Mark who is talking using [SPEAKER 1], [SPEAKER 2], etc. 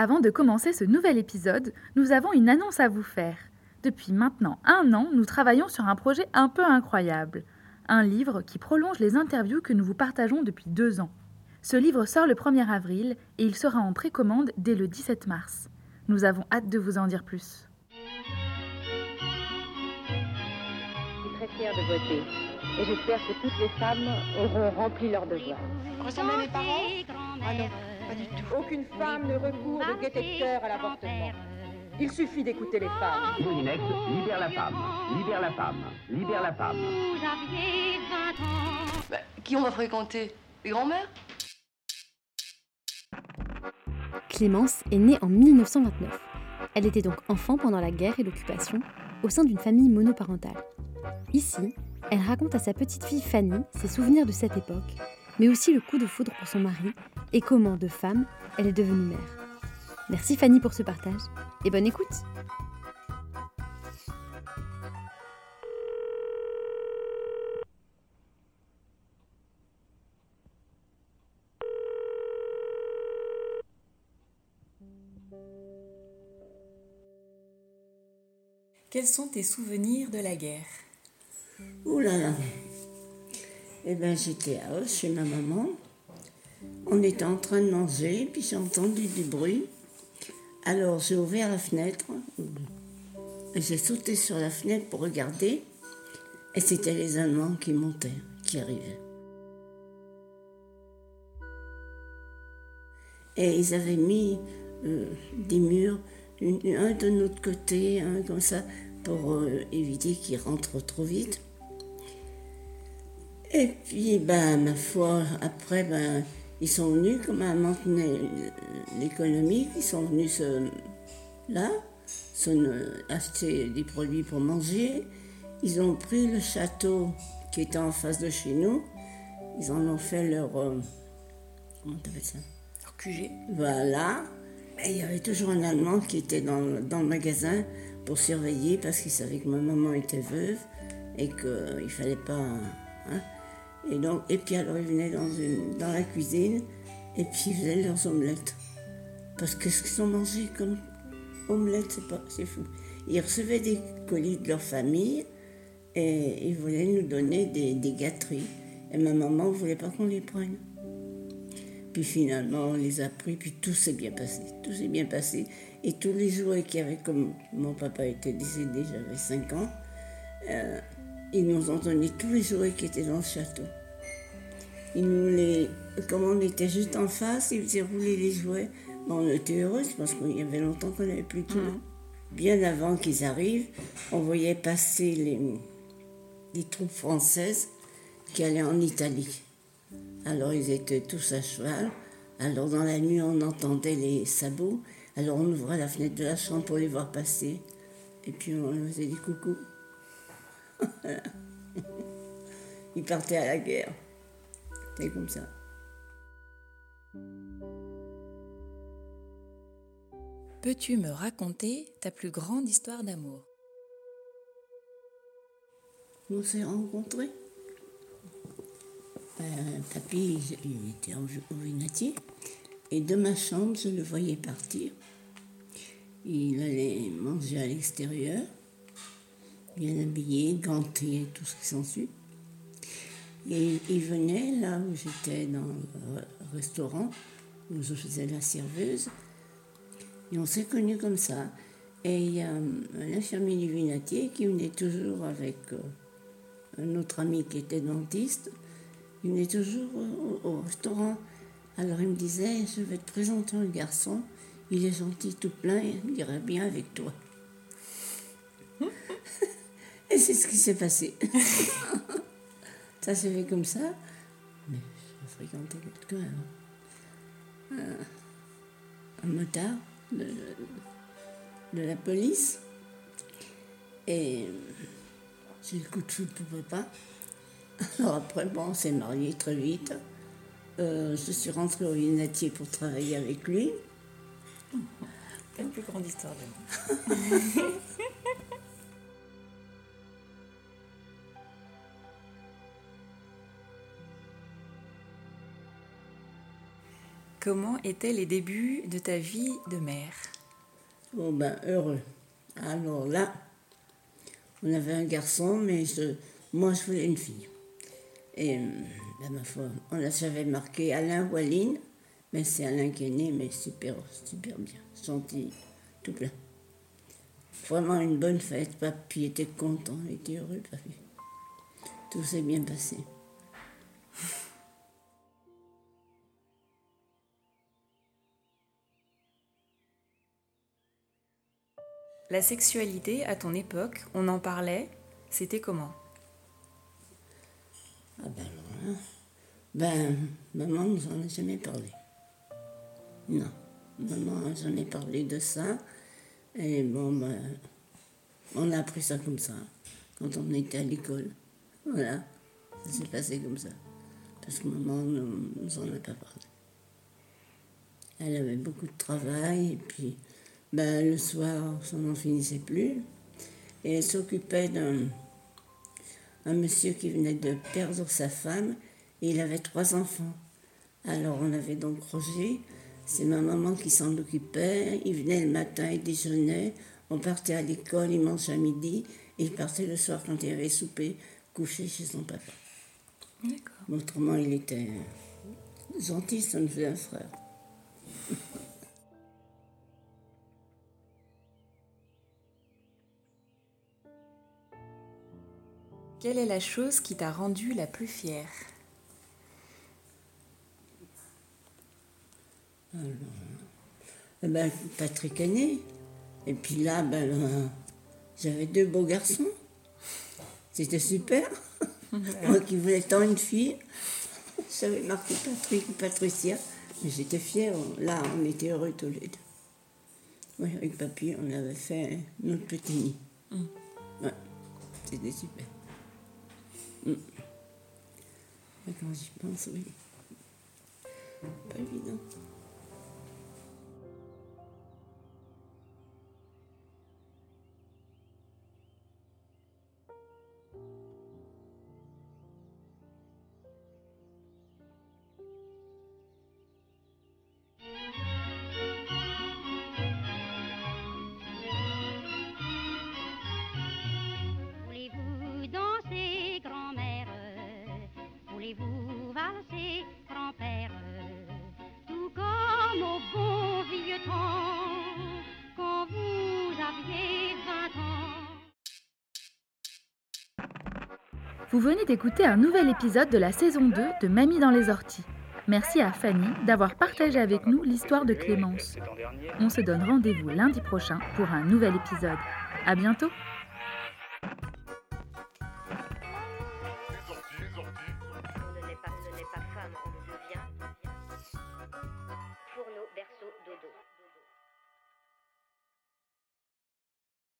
[SPEAKER 1] Avant de commencer ce nouvel épisode, nous avons une annonce à vous faire. Depuis maintenant un an, nous travaillons sur un projet un peu incroyable. Un livre qui prolonge les interviews que nous vous partageons depuis deux ans. Ce livre sort le 1er avril et il sera en précommande dès le 17 mars. Nous avons hâte de vous en dire plus.
[SPEAKER 2] Je suis très fière de voter. Et j'espère que toutes les femmes auront rempli leur devoir.
[SPEAKER 3] Ressemblez à mes parents? Ah non, pas du tout.
[SPEAKER 2] Aucune femme ne recourt de détecteur à l'avortement. Il suffit d'écouter les femmes.
[SPEAKER 4] Moulinex, libère la femme, libère la femme, libère la femme.
[SPEAKER 3] Bah, qui on va fréquenter? Les grands-mères
[SPEAKER 5] Clémence est née en 1929. Elle était donc enfant pendant la guerre et l'occupation, au sein d'une famille monoparentale. Ici, elle raconte à sa petite fille Fanny ses souvenirs de cette époque, mais aussi le coup de foudre pour son mari et comment, de femme, elle est devenue mère. Merci Fanny pour ce partage et bonne écoute
[SPEAKER 6] Quels sont tes souvenirs de la guerre?
[SPEAKER 7] Ouh là là. Eh bien, j'étais à Os chez ma maman. On était en train de manger, puis j'ai entendu du bruit. Alors, j'ai ouvert la fenêtre. Et j'ai sauté sur la fenêtre pour regarder. Et c'était les Allemands qui montaient, qui arrivaient. Et ils avaient mis euh, des murs, un de notre côté, comme ça, pour euh, éviter qu'ils rentrent trop vite. Et puis, ben, ma foi, après, ben, ils sont venus, comme à maintenir l'économie, ils sont venus se, là, se, euh, acheter des produits pour manger. Ils ont pris le château qui était en face de chez nous. Ils en ont fait leur. euh, comment t'appelles ça?
[SPEAKER 6] Leur QG
[SPEAKER 7] voilà. Et il y avait toujours un Allemand qui était dans, le- dans le magasin pour surveiller parce qu'il savait que ma maman était veuve et qu'il ne fallait pas. hein. Et, donc, et puis alors ils venaient dans, une, dans la cuisine et puis ils faisaient leurs omelettes. Parce que ce qu'ils ont mangé comme omelettes, c'est pas, c'est fou. Ils recevaient des colis de leur famille et ils voulaient nous donner des, des gâteries. Et ma maman ne voulait pas qu'on les prenne. Puis finalement, on les a pris, puis tout s'est bien passé. Tout s'est bien passé. Et tous les jouets qu'il y avait, comme mon papa était décédé, j'avais 5 ans, euh, ils nous ont donné tous les jouets qui étaient dans le château. Ils nous les. Comme on était juste en face, ils faisaient rouler les jouets. Bon, on était heureux parce qu'il y avait longtemps qu'on n'avait plus de jouets. Bien avant qu'ils arrivent, on voyait passer les, les troupes françaises qui allaient en Italie. Alors ils étaient tous à cheval. Alors dans la nuit, on entendait les sabots. Alors on ouvrait la fenêtre de la chambre pour les voir passer. Et puis on leur faisait des coucou. Ils partaient à la guerre. C'est comme ça.
[SPEAKER 6] Peux-tu me raconter ta plus grande histoire d'amour?
[SPEAKER 7] On s'est rencontrés. Euh, papy, il était au Vinatier. Et de ma chambre, je le voyais partir. Il allait manger à l'extérieur, bien habillé, ganté, tout ce qui s'ensuit. Et il venait là où j'étais dans le restaurant, où je faisais la serveuse. Et on s'est connus comme ça. Et il y a un infirmier du Vinatier qui venait toujours avec euh, un autre ami qui était dentiste. Il venait toujours au, au restaurant. Alors il me disait, je vais te présenter un garçon, il est gentil tout plein, il irait bien avec toi. Et c'est ce qui s'est passé. ça s'est fait comme ça. Mais je fréquentais quelqu'un avant. Un, un motard de, de la police. Et j'ai le coup de foudre pour papa. Alors après, bon, on s'est mariés très vite. Euh, je suis rentrée au Vinatier pour travailler avec lui.
[SPEAKER 6] La plus grande histoire d'amour. comment étaient les débuts de ta vie de mère?
[SPEAKER 7] Oh ben heureux. Alors là, on avait un garçon, mais moi je voulais une fille. Et ben, ma foi, on la marqué Alain Walline, mais c'est Alain qui est né, mais super, super bien, gentil, tout plein. Vraiment une bonne fête, papy était content, il était heureux, papy. Tout s'est bien passé.
[SPEAKER 6] La sexualité, à ton époque, on en parlait, c'était comment?
[SPEAKER 7] Ah ben alors ben, maman nous en a jamais parlé. Non, maman n'a jamais parlé de ça. Et bon, ben, on a appris ça comme ça, quand on était à l'école. Voilà, ça s'est passé comme ça. Parce que maman ne nous en a pas parlé. Elle avait beaucoup de travail, et puis ben, le soir, ça n'en finissait plus. Et elle s'occupait d'un un monsieur qui venait de perdre sa femme, et il avait trois enfants. Alors on avait donc Roger, c'est ma maman qui s'en occupait, il venait le matin, il déjeunait, on partait à l'école, il mangeait à midi, et il partait le soir quand il avait soupé, coucher chez son papa. D'accord. Autrement, il était gentil, ça nous faisait un frère.
[SPEAKER 6] Quelle est la chose qui t'a rendue la plus fière?
[SPEAKER 7] Alors, eh ben, Patrick est né. Et puis là, ben, euh, j'avais deux beaux garçons. C'était super. Moi qui voulais tant une fille. J'avais marqué Patrick ou Patricia. Mais j'étais fière. Là, on était heureux tous les deux. Oui, avec papy, on avait fait notre petit nid. Mm. Ouais, c'était super. Quand j'y pense, oui. Pas évident.
[SPEAKER 1] Vous venez d'écouter un nouvel épisode de la saison 2 de Mamie dans les orties. Merci à Fanny d'avoir partagé avec nous l'histoire de Clémence. On se donne rendez-vous lundi prochain pour un nouvel épisode. À bientôt!